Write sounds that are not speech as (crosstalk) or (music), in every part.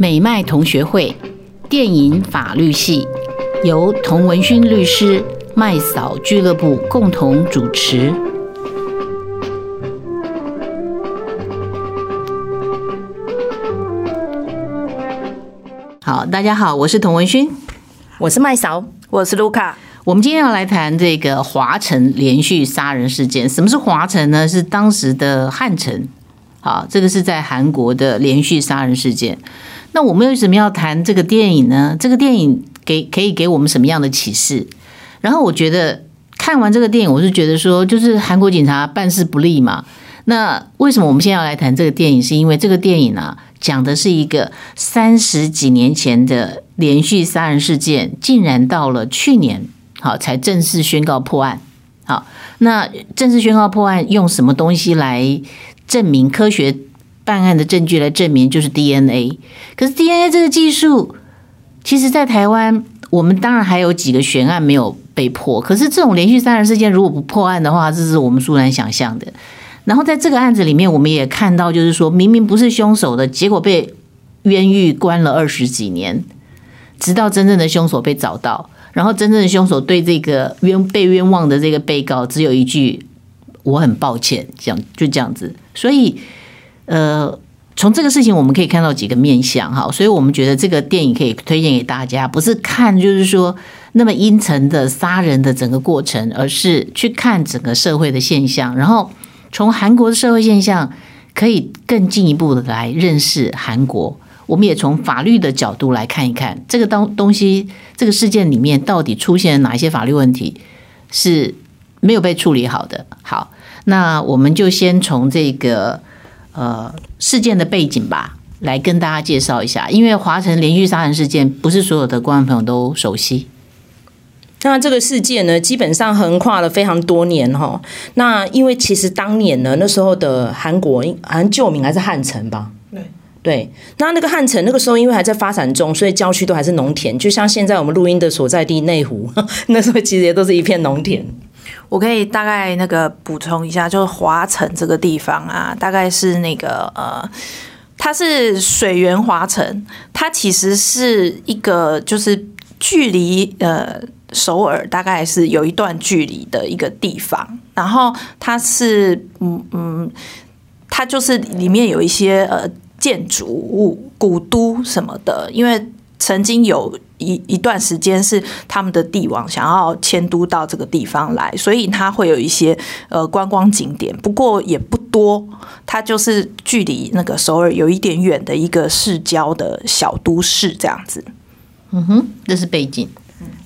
美麦同学会电影法律系由童文勋律师、麦嫂俱乐部共同主持。好，大家好，我是童文勋，我是麦嫂，我是卢卡。我们今天要来谈这个华城连续杀人事件。什么是华城呢？是当时的汉城。好，这个是在韩国的连续杀人事件。那我们为什么要谈这个电影呢？这个电影给可以给我们什么样的启示？然后我觉得看完这个电影，我是觉得说，就是韩国警察办事不力嘛。那为什么我们现在要来谈这个电影？是因为这个电影啊，讲的是一个三十几年前的连续杀人事件，竟然到了去年，好才正式宣告破案。好，那正式宣告破案用什么东西来证明科学办案的证据来证明就是 DNA，可是 DNA 这个技术，其实，在台湾，我们当然还有几个悬案没有被破。可是这种连续杀人事件，如果不破案的话，这是我们殊难想象的。然后在这个案子里面，我们也看到，就是说明明不是凶手的，结果被冤狱关了二十几年，直到真正的凶手被找到，然后真正的凶手对这个冤被冤枉的这个被告只有一句。我很抱歉，这样就这样子，所以呃，从这个事情我们可以看到几个面向哈，所以我们觉得这个电影可以推荐给大家，不是看就是说那么阴沉的杀人的整个过程，而是去看整个社会的现象，然后从韩国的社会现象可以更进一步的来认识韩国。我们也从法律的角度来看一看这个东东西，这个事件里面到底出现了哪一些法律问题是没有被处理好的。好。那我们就先从这个呃事件的背景吧，来跟大家介绍一下。因为华城连续杀人事件不是所有的观众朋友都熟悉。那这个事件呢，基本上横跨了非常多年哈。那因为其实当年呢，那时候的韩国好像旧名还是汉城吧？对对。那那个汉城那个时候因为还在发展中，所以郊区都还是农田，就像现在我们录音的所在地内湖，(laughs) 那时候其实也都是一片农田。我可以大概那个补充一下，就是华城这个地方啊，大概是那个呃，它是水源华城，它其实是一个就是距离呃首尔大概是有一段距离的一个地方，然后它是嗯嗯，它就是里面有一些呃建筑物、古都什么的，因为曾经有。一一段时间是他们的帝王想要迁都到这个地方来，所以它会有一些呃观光景点，不过也不多。它就是距离那个首尔有一点远的一个市郊的小都市这样子。嗯哼，这是背景。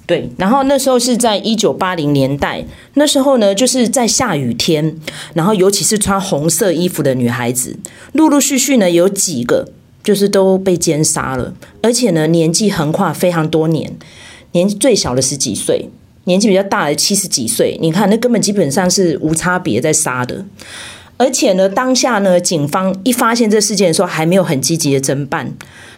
对。然后那时候是在一九八零年代，那时候呢就是在下雨天，然后尤其是穿红色衣服的女孩子，陆陆续续呢有几个。就是都被奸杀了，而且呢，年纪横跨非常多年，年纪最小的十几岁，年纪比较大的七十几岁，你看那根本基本上是无差别在杀的，而且呢，当下呢，警方一发现这事件的时候，还没有很积极的侦办。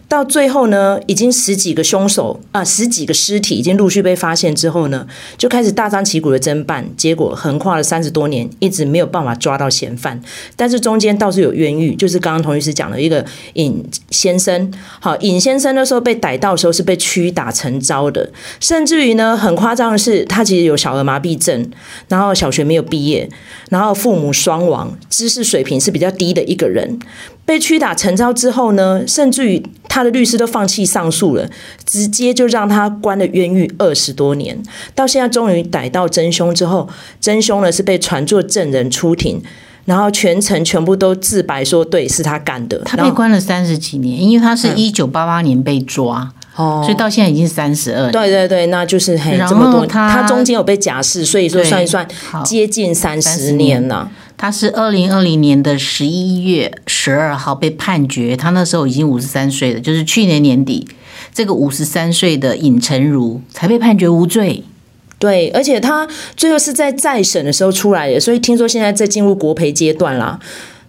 到最后呢，已经十几个凶手啊，十几个尸体已经陆续被发现之后呢，就开始大张旗鼓的侦办，结果横跨了三十多年，一直没有办法抓到嫌犯。但是中间倒是有冤狱，就是刚刚童律师讲的一个尹先生。好，尹先生那时候被逮到的时候是被屈打成招的，甚至于呢，很夸张的是，他其实有小儿麻痹症，然后小学没有毕业，然后父母双亡，知识水平是比较低的一个人。被屈打成招之后呢，甚至于他的律师都放弃上诉了，直接就让他关了冤狱二十多年。到现在终于逮到真凶之后，真凶呢是被传作证人出庭，然后全程全部都自白说对是他干的。他被关了三十几年，因为他是一九八八年被抓，哦、嗯，所以到现在已经三十二。对对对，那就是嘿这么多，他中间有被假释，所以说算一算接近三十年了。他是二零二零年的十一月十二号被判决，他那时候已经五十三岁了，就是去年年底，这个五十三岁的尹成儒才被判决无罪。对，而且他最后是在再审的时候出来的，所以听说现在在进入国赔阶段啦。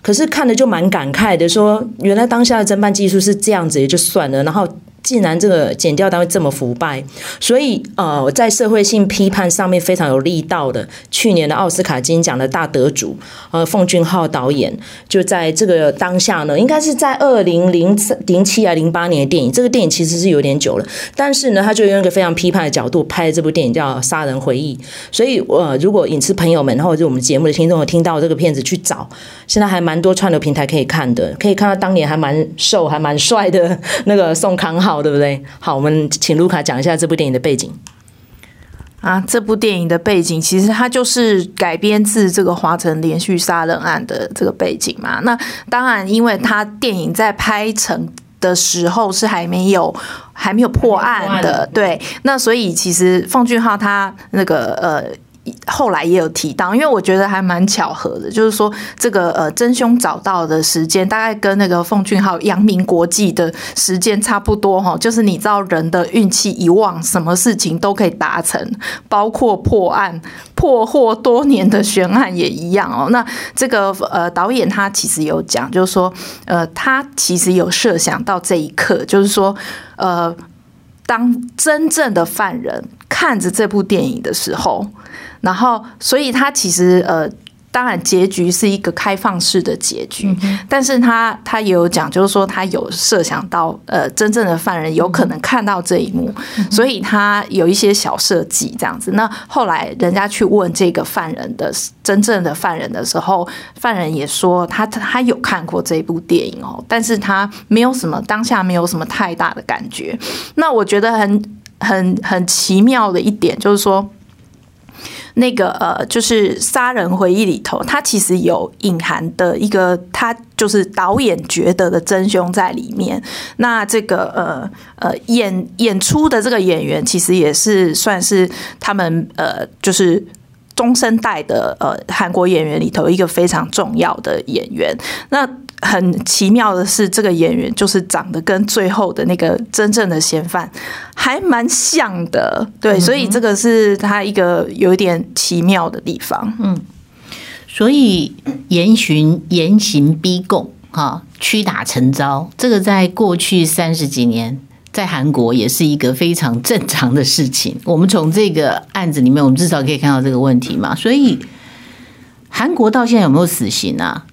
可是看了就蛮感慨的，说原来当下的侦办技术是这样子也就算了，然后竟然这个检调单位这么腐败，所以呃，在社会性批判上面非常有力道的，去年的奥斯卡金奖的大得主呃奉俊昊导演，就在这个当下呢，应该是在二零零零七啊零八年的电影，这个电影其实是有点久了，但是呢，他就用一个非常批判的角度拍了这部电影叫《杀人回忆》，所以呃，如果影视朋友们或者是我们节目的听众有听到这个片子去找，现在还蛮多串流平台可以看的，可以看到当年还蛮瘦还蛮帅的那个宋康昊。对不对？好，我们请卢卡讲一下这部电影的背景。啊，这部电影的背景其实它就是改编自这个华城连续杀人案的这个背景嘛。那当然，因为它电影在拍成的时候是还没有还没有破案的，对。那所以其实奉俊昊他那个呃。后来也有提到，因为我觉得还蛮巧合的，就是说这个呃真凶找到的时间大概跟那个奉俊昊扬名国际的时间差不多哈，就是你知道人的运气一旺，什么事情都可以达成，包括破案破获多年的悬案也一样哦。那这个呃导演他其实有讲，就是说呃他其实有设想到这一刻，就是说呃当真正的犯人看着这部电影的时候。然后，所以他其实呃，当然结局是一个开放式的结局，嗯、但是他他也有讲，就是说他有设想到呃，真正的犯人有可能看到这一幕，嗯、所以他有一些小设计这样子。那后来人家去问这个犯人的真正的犯人的时候，犯人也说他他有看过这部电影哦，但是他没有什么当下没有什么太大的感觉。那我觉得很很很奇妙的一点就是说。那个呃，就是《杀人回忆》里头，它其实有隐含的一个，他就是导演觉得的真凶在里面。那这个呃呃演演出的这个演员，其实也是算是他们呃，就是中生代的呃韩国演员里头一个非常重要的演员。那很奇妙的是，这个演员就是长得跟最后的那个真正的嫌犯还蛮像的，对，所以这个是他一个有一点奇妙的地方。嗯，所以严刑严刑逼供，哈，屈打成招，这个在过去三十几年在韩国也是一个非常正常的事情。我们从这个案子里面，我们至少可以看到这个问题嘛。所以韩国到现在有没有死刑啊？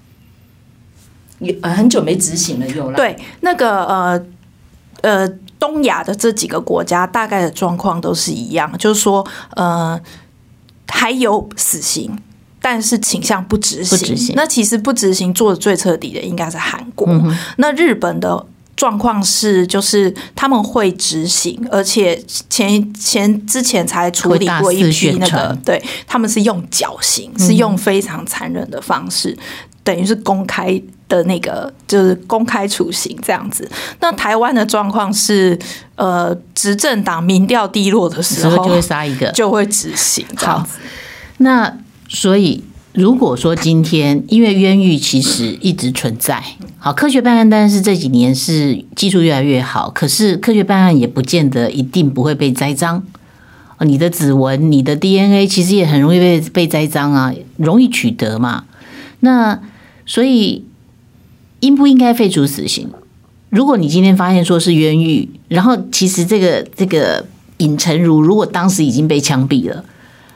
呃，很久没执行了，有了。对，那个呃呃，东亚的这几个国家大概的状况都是一样，就是说呃还有死刑，但是倾向不执行。不执行。那其实不执行做的最彻底的应该是韩国。嗯、那日本的状况是，就是他们会执行，而且前前之前才处理过一批那个，对，他们是用绞刑，是用非常残忍的方式。嗯等于是公开的那个，就是公开处刑这样子。那台湾的状况是，呃，执政党民调低落的时候，就会杀一个，就会执行。好，那所以如果说今天，因为冤狱其实一直存在，好，科学办案，但是这几年是技术越来越好，可是科学办案也不见得一定不会被栽赃。你的指纹、你的 DNA 其实也很容易被被栽赃啊，容易取得嘛。那所以，应不应该废除死刑？如果你今天发现说是冤狱，然后其实这个这个尹成儒如果当时已经被枪毙了，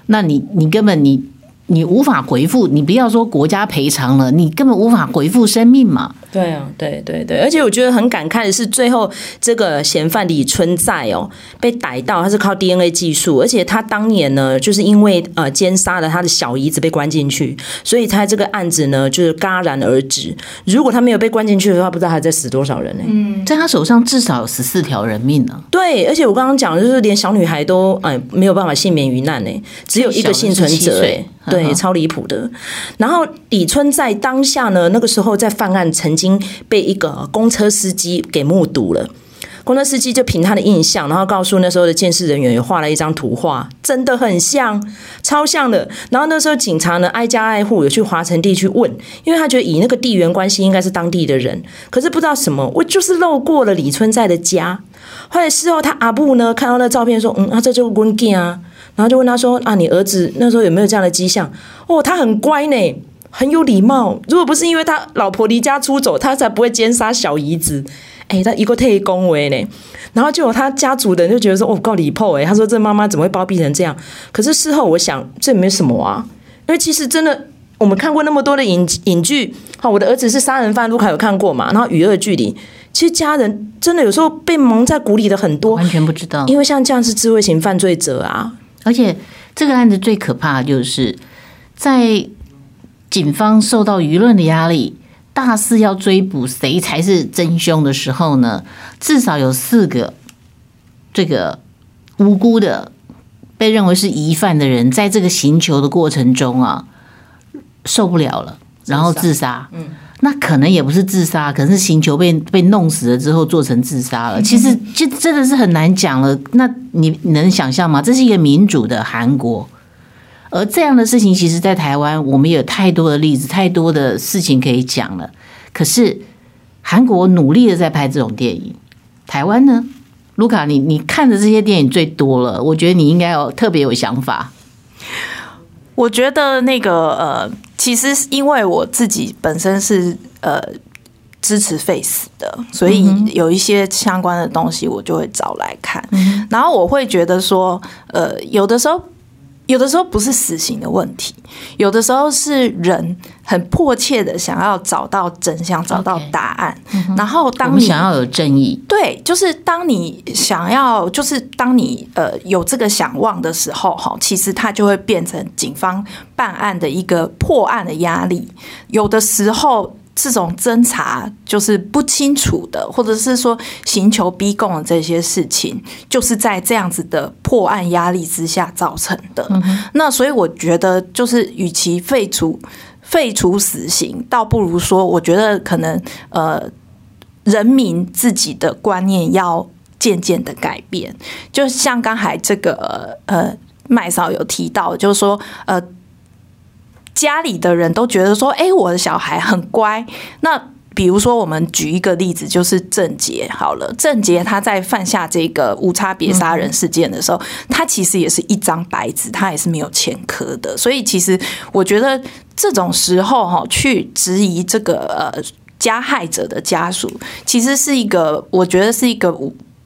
那你你根本你你无法回复，你不要说国家赔偿了，你根本无法回复生命嘛。对啊，对对对，而且我觉得很感慨的是，最后这个嫌犯李春在哦被逮到，他是靠 DNA 技术，而且他当年呢，就是因为呃奸杀了他的小姨子被关进去，所以他这个案子呢就是戛然而止。如果他没有被关进去的话，不知道还在死多少人呢？嗯，在他手上至少有十四条人命呢。对，而且我刚刚讲的就是连小女孩都哎、呃、没有办法幸免于难呢，只有一个幸存者哎，对，超离谱的。然后李春在当下呢，那个时候在犯案曾经。被一个公车司机给目睹了，公车司机就凭他的印象，然后告诉那时候的监视人员，也画了一张图画，真的很像，超像的。然后那时候警察呢，挨家挨户有去华城地去问，因为他觉得以那个地缘关系，应该是当地的人，可是不知道什么，我就是漏过了李春在的家。后来事后他阿布呢看到那照片说，嗯，啊这就是温健啊，然后就问他说，啊你儿子那时候有没有这样的迹象？哦，他很乖呢。很有礼貌，如果不是因为他老婆离家出走，他才不会奸杀小姨子。哎、他一个特恭维呢。然后就有他家族的人就觉得说，哦，够离谱哎。他说这妈妈怎么会包庇成这样？可是事后我想，这没什么啊，因为其实真的。我们看过那么多的影影剧，好，我的儿子是杀人犯，卢卡有看过嘛？然后《与恶距离》，其实家人真的有时候被蒙在鼓里的很多，完全不知道。因为像这样是智慧型犯罪者啊，而且这个案子最可怕的就是在警方受到舆论的压力，大肆要追捕谁才是真凶的时候呢，至少有四个这个无辜的被认为是疑犯的人，在这个行求的过程中啊。受不了了，然后自杀。嗯，那可能也不是自杀，可能是刑求被被弄死了之后做成自杀了。其实这真的是很难讲了。那你能想象吗？这是一个民主的韩国，而这样的事情，其实，在台湾我们有太多的例子，太多的事情可以讲了。可是韩国努力的在拍这种电影，台湾呢？卢卡，你你看的这些电影最多了，我觉得你应该有特别有想法。我觉得那个呃，其实因为我自己本身是呃支持 Face 的，所以有一些相关的东西我就会找来看，然后我会觉得说，呃，有的时候。有的时候不是死刑的问题，有的时候是人很迫切的想要找到真相，找到答案。Okay. 然后当你想要有正义，对，就是当你想要，就是当你呃有这个想望的时候，哈，其实它就会变成警方办案的一个破案的压力。有的时候。这种侦查就是不清楚的，或者是说刑求逼供的这些事情，就是在这样子的破案压力之下造成的。那所以我觉得，就是与其废除废除死刑，倒不如说，我觉得可能呃，人民自己的观念要渐渐的改变。就像刚才这个呃麦嫂有提到，就是说呃。家里的人都觉得说：“哎，我的小孩很乖。”那比如说，我们举一个例子，就是郑捷好了。郑捷他在犯下这个无差别杀人事件的时候，他其实也是一张白纸，他也是没有前科的。所以，其实我觉得这种时候哈，去质疑这个呃加害者的家属，其实是一个，我觉得是一个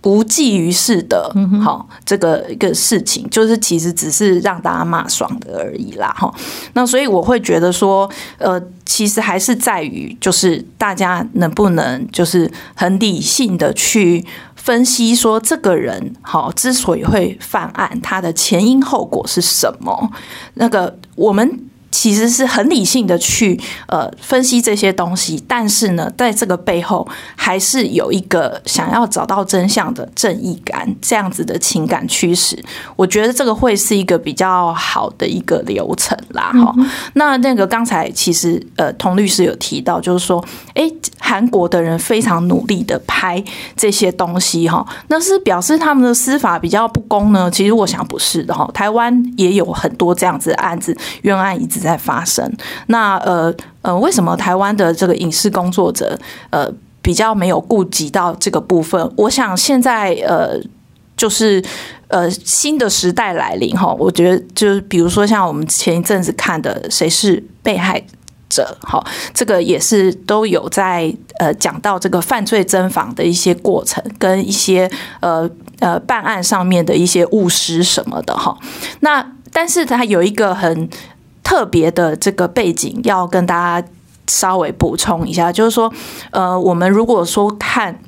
无济于事的，好，这个一个事情，就是其实只是让大家骂爽的而已啦，哈。那所以我会觉得说，呃，其实还是在于，就是大家能不能就是很理性的去分析，说这个人好之所以会犯案，他的前因后果是什么？那个我们。其实是很理性的去呃分析这些东西，但是呢，在这个背后还是有一个想要找到真相的正义感这样子的情感驱使。我觉得这个会是一个比较好的一个流程啦。哈、嗯，那那个刚才其实呃童律师有提到，就是说，哎，韩国的人非常努力的拍这些东西哈，那是表示他们的司法比较不公呢？其实我想不是的哈，台湾也有很多这样子的案子，冤案一在发生，那呃呃，为什么台湾的这个影视工作者呃比较没有顾及到这个部分？我想现在呃就是呃新的时代来临哈，我觉得就是比如说像我们前一阵子看的《谁是被害者》哈，这个也是都有在呃讲到这个犯罪侦防的一些过程跟一些呃呃办案上面的一些误失什么的哈，那。但是它有一个很特别的这个背景，要跟大家稍微补充一下，就是说，呃，我们如果说看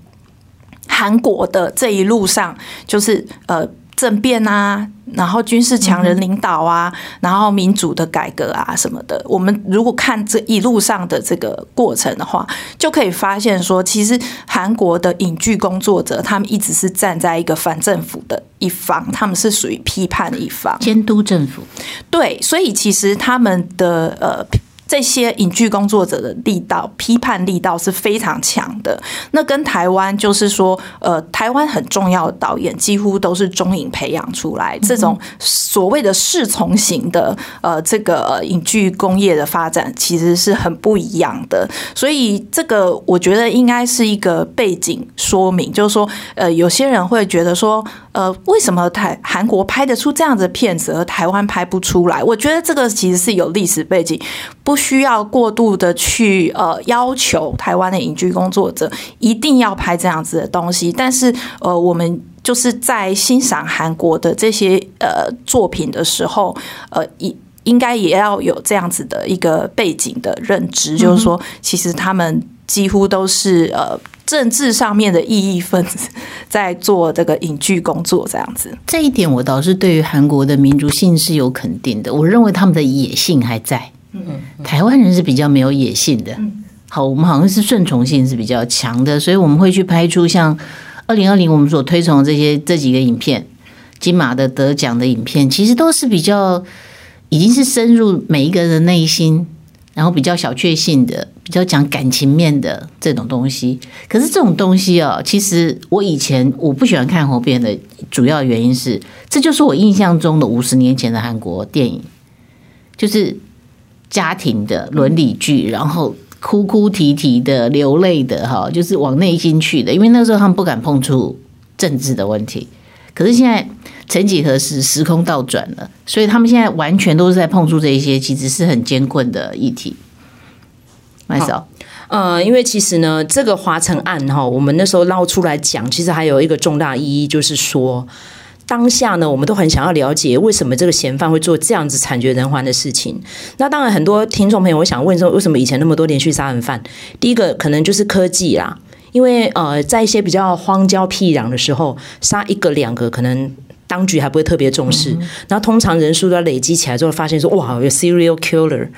韩国的这一路上，就是呃。政变啊，然后军事强人领导啊，然后民主的改革啊什么的，我们如果看这一路上的这个过程的话，就可以发现说，其实韩国的影剧工作者他们一直是站在一个反政府的一方，他们是属于批判的一方，监督政府。对，所以其实他们的呃。这些影剧工作者的力道、批判力道是非常强的。那跟台湾就是说，呃，台湾很重要的导演几乎都是中影培养出来，这种所谓的侍从型的呃这个影剧工业的发展其实是很不一样的。所以这个我觉得应该是一个背景说明，就是说，呃，有些人会觉得说，呃，为什么台韩国拍得出这样子的片子，而台湾拍不出来？我觉得这个其实是有历史背景，不。需要过度的去呃要求台湾的影剧工作者一定要拍这样子的东西，但是呃我们就是在欣赏韩国的这些呃作品的时候，呃应应该也要有这样子的一个背景的认知，就是说其实他们几乎都是呃。政治上面的异议分子在做这个影剧工作，这样子，这一点我倒是对于韩国的民族性是有肯定的。我认为他们的野性还在，嗯，台湾人是比较没有野性的。好，我们好像是顺从性是比较强的，所以我们会去拍出像二零二零我们所推崇的这些这几个影片，金马的得奖的影片，其实都是比较已经是深入每一个人的内心。然后比较小确幸的，比较讲感情面的这种东西，可是这种东西哦，其实我以前我不喜欢看红片的主要原因是，这就是我印象中的五十年前的韩国电影，就是家庭的伦理剧，然后哭哭啼啼的、流泪的，哈，就是往内心去的，因为那时候他们不敢碰触政治的问题，可是现在。曾几何时，时空倒转了，所以他们现在完全都是在碰触这一些，其实是很艰困的议题。麦嫂，呃，因为其实呢，这个华城案哈，我们那时候捞出来讲，其实还有一个重大意义，就是说，当下呢，我们都很想要了解，为什么这个嫌犯会做这样子惨绝人寰的事情。那当然，很多听众朋友我想问说，为什么以前那么多连续杀人犯？第一个可能就是科技啦，因为呃，在一些比较荒郊僻壤的时候，杀一个两个可能。当局还不会特别重视，然后通常人数都要累积起来之后，发现说哇，有 serial killer。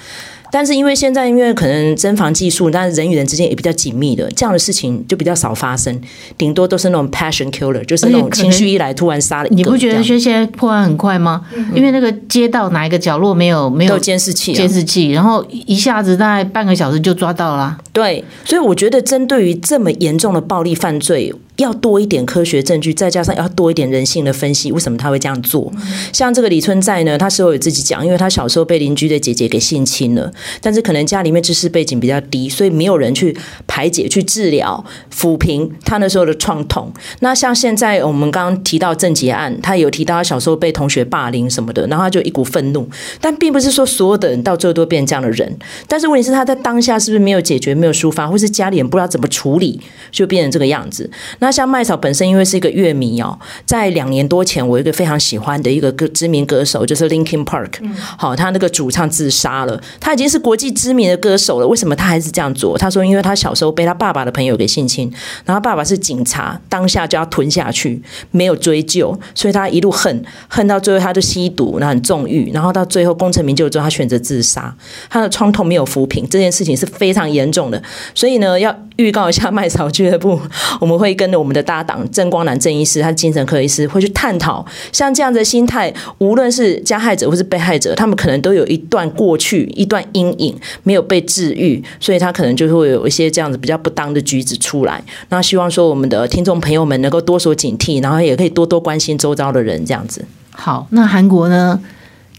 但是因为现在因为可能侦防技术，但是人与人之间也比较紧密的，这样的事情就比较少发生，顶多都是那种 passion killer，就是那种情绪一来突然杀了一个。你不觉得说现在破案很快吗？因为那个街道哪一个角落没有没有监视器，监视器，然后一下子大概半个小时就抓到了。对，所以我觉得针对于这么严重的暴力犯罪。要多一点科学证据，再加上要多一点人性的分析，为什么他会这样做？像这个李春在呢，他事后有自己讲，因为他小时候被邻居的姐姐给性侵了，但是可能家里面知识背景比较低，所以没有人去排解、去治疗、抚平他那时候的创痛。那像现在我们刚刚提到郑捷案，他有提到他小时候被同学霸凌什么的，然后他就一股愤怒，但并不是说所有的人到最后都变这样的人。但是问题是他在当下是不是没有解决、没有抒发，或是家里人不知道怎么处理，就变成这个样子。那像麦草本身因为是一个乐迷哦，在两年多前，我有一个非常喜欢的一个歌知名歌手就是 Linkin Park，好，他那个主唱自杀了，他已经是国际知名的歌手了，为什么他还是这样做？他说，因为他小时候被他爸爸的朋友给性侵，然后爸爸是警察，当下就要吞下去，没有追究，所以他一路恨恨到最后，他就吸毒，然后很纵欲，然后到最后功成名就之后，他选择自杀，他的创痛没有抚平，这件事情是非常严重的，所以呢，要预告一下麦草俱乐部，我们会跟我们的。搭档郑光南郑医师，他精神科医师，会去探讨像这样的心态，无论是加害者或是被害者，他们可能都有一段过去、一段阴影没有被治愈，所以他可能就会有一些这样子比较不当的举止出来。那希望说我们的听众朋友们能够多所警惕，然后也可以多多关心周遭的人，这样子。好，那韩国呢，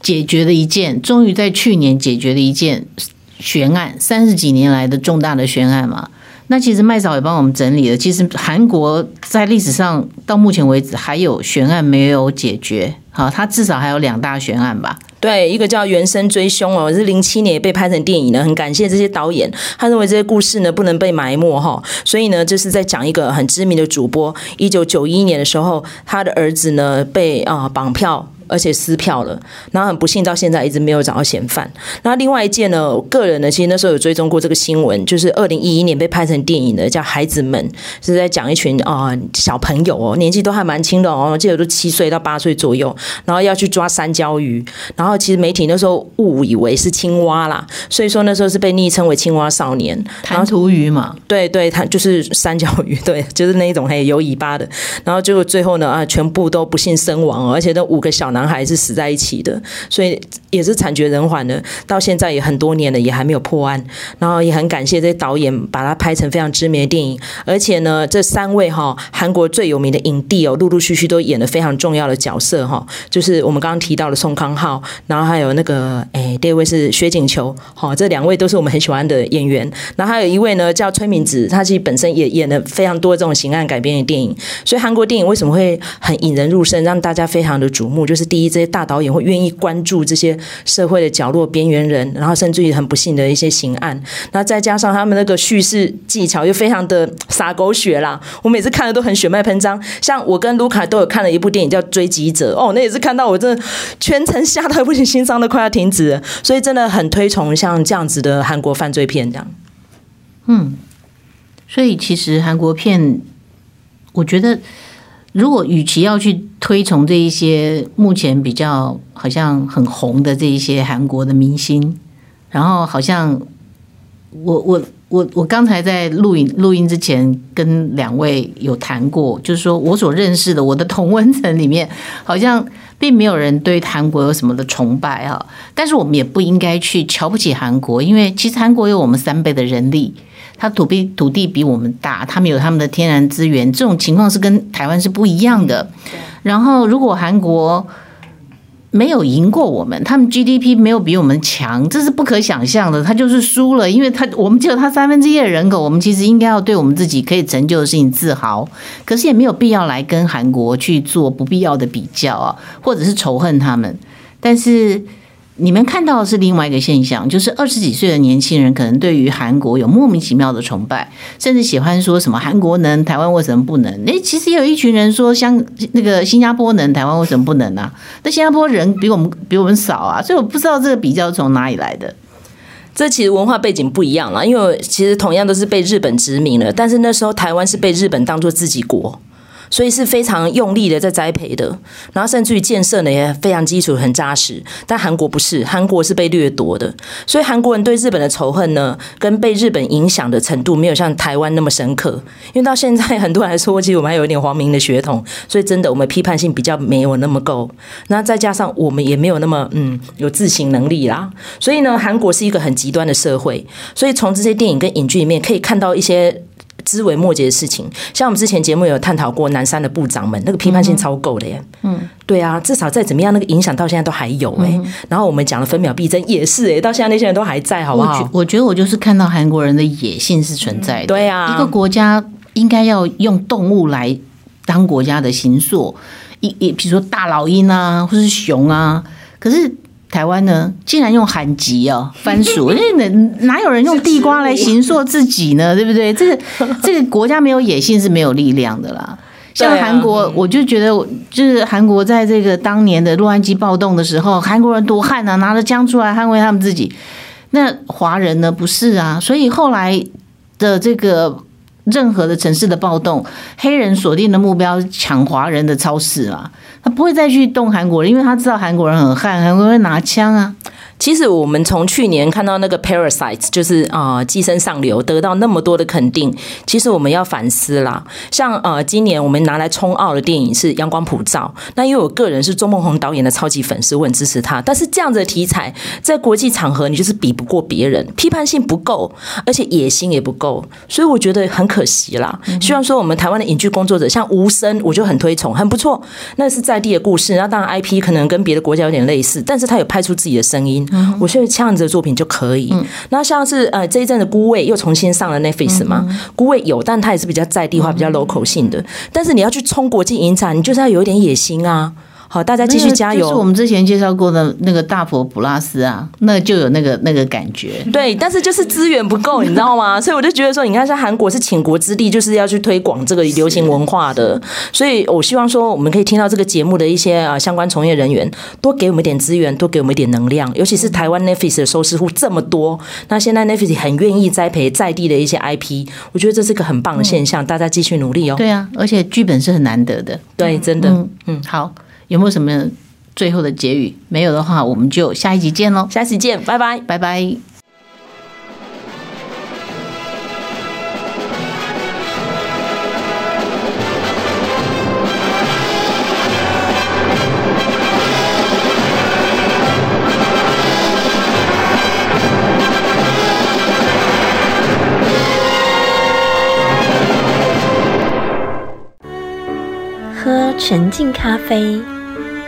解决了一件，终于在去年解决了一件悬案，三十几年来的重大的悬案嘛。那其实麦嫂也帮我们整理了。其实韩国在历史上到目前为止还有悬案没有解决，好，它至少还有两大悬案吧？对，一个叫《原声追凶》哦，是零七年也被拍成电影的。很感谢这些导演，他认为这些故事呢不能被埋没哈，所以呢，这是在讲一个很知名的主播，一九九一年的时候，他的儿子呢被啊绑票。而且撕票了，然后很不幸到现在一直没有找到嫌犯。那另外一件呢，我个人呢，其实那时候有追踪过这个新闻，就是二零一一年被拍成电影的，叫《孩子们》，是在讲一群啊、呃、小朋友哦，年纪都还蛮轻的哦，我记得都七岁到八岁左右，然后要去抓三椒鱼，然后其实媒体那时候误以为是青蛙啦，所以说那时候是被昵称为“青蛙少年”。弹涂鱼嘛，对对，它就是三角鱼，(laughs) 对，就是那一种还有尾巴的。然后结果最后呢啊，全部都不幸身亡，而且那五个小。男孩是死在一起的，所以也是惨绝人寰的。到现在也很多年了，也还没有破案。然后也很感谢这些导演把它拍成非常知名的电影。而且呢，这三位哈韩国最有名的影帝哦，陆陆续续都演了非常重要的角色哈。就是我们刚刚提到的宋康昊，然后还有那个哎，第二位是薛景求，好，这两位都是我们很喜欢的演员。然后还有一位呢叫崔敏植，他其实本身也演了非常多这种刑案改编的电影。所以韩国电影为什么会很引人入胜，让大家非常的瞩目，就是。第一，这些大导演会愿意关注这些社会的角落边缘人，然后甚至于很不幸的一些刑案。那再加上他们那个叙事技巧又非常的洒狗血啦，我每次看的都很血脉喷张。像我跟卢卡都有看了一部电影叫《追击者》，哦，那也是看到我真的全程 (laughs) 吓到不行，心脏都快要停止了。所以真的很推崇像这样子的韩国犯罪片这样。嗯，所以其实韩国片，我觉得。如果与其要去推崇这一些目前比较好像很红的这一些韩国的明星，然后好像我我我我刚才在录影录音之前跟两位有谈过，就是说我所认识的我的同温层里面，好像并没有人对韩国有什么的崇拜哈，但是我们也不应该去瞧不起韩国，因为其实韩国有我们三倍的人力。它土地土地比我们大，他们有他们的天然资源，这种情况是跟台湾是不一样的。然后，如果韩国没有赢过我们，他们 GDP 没有比我们强，这是不可想象的。他就是输了，因为他我们只有他三分之一的人口，我们其实应该要对我们自己可以成就的事情自豪。可是也没有必要来跟韩国去做不必要的比较啊，或者是仇恨他们。但是。你们看到的是另外一个现象，就是二十几岁的年轻人可能对于韩国有莫名其妙的崇拜，甚至喜欢说什么韩国能，台湾为什么不能？诶，其实也有一群人说，像那个新加坡能，台湾为什么不能啊？那新加坡人比我们比我们少啊，所以我不知道这个比较从哪里来的。这其实文化背景不一样啦，因为其实同样都是被日本殖民了，但是那时候台湾是被日本当做自己国。所以是非常用力的在栽培的，然后甚至于建设呢也非常基础很扎实。但韩国不是，韩国是被掠夺的，所以韩国人对日本的仇恨呢，跟被日本影响的程度没有像台湾那么深刻。因为到现在很多人来说，其实我们还有一点皇民的血统，所以真的我们批判性比较没有那么够。那再加上我们也没有那么嗯有自省能力啦，所以呢，韩国是一个很极端的社会。所以从这些电影跟影剧里面可以看到一些。枝微末节的事情，像我们之前节目有探讨过南山的部长们，那个批判性超够的耶。嗯，对啊，至少再怎么样，那个影响到现在都还有哎。然后我们讲了分秒必争也是哎，到现在那些人都还在，好不好？我觉得我就是看到韩国人的野性是存在的。对啊，一个国家应该要用动物来当国家的形塑，一一比如说大老鹰啊，或是熊啊，可是。台湾呢，竟然用韩籍哦，(laughs) 番薯，那哪有人用地瓜来形塑自己呢？对不对？这个这个国家没有野性是没有力量的啦。像韩国，我就觉得，就是韩国在这个当年的洛杉矶暴动的时候，韩国人多悍啊，拿着枪出来捍卫他们自己。那华人呢？不是啊，所以后来的这个。任何的城市的暴动，黑人锁定的目标是抢华人的超市啊，他不会再去动韩国人，因为他知道韩国人很悍，韩国人会拿枪啊。其实我们从去年看到那个《Parasite》，就是啊，呃《寄生上流》得到那么多的肯定，其实我们要反思啦。像呃，今年我们拿来冲奥的电影是《阳光普照》，那因为我个人是钟孟宏导演的超级粉丝，我很支持他。但是这样子的题材在国际场合，你就是比不过别人，批判性不够，而且野心也不够，所以我觉得很可惜啦。希望说我们台湾的影剧工作者，像吴声，我就很推崇，很不错。那是在地的故事，那当然 IP 可能跟别的国家有点类似，但是他有拍出自己的声音。我觉得这样子的作品就可以。那像是呃这一阵的孤味又重新上了 Netflix 嘛，孤味有，但它也是比较在地化、比较 local 性的。但是你要去冲国际影展，你就是要有一点野心啊。好，大家继续加油。就是我们之前介绍过的那个大佛普拉斯啊，那就有那个那个感觉。对，但是就是资源不够，你知道吗？(laughs) 所以我就觉得说，你看像韩国是倾国之地，就是要去推广这个流行文化的。所以我希望说，我们可以听到这个节目的一些啊相关从业人员，多给我们一点资源，多给我们一点能量。尤其是台湾 Netflix 的收视户这么多，那现在 Netflix 很愿意栽培在地的一些 IP，我觉得这是个很棒的现象。大家继续努力哦。对啊，而且剧本是很难得的。对，真的。嗯，嗯，好。有没有什么最后的结语？没有的话，我们就下一集见喽！下一集见，拜拜，拜拜。喝沉静咖啡。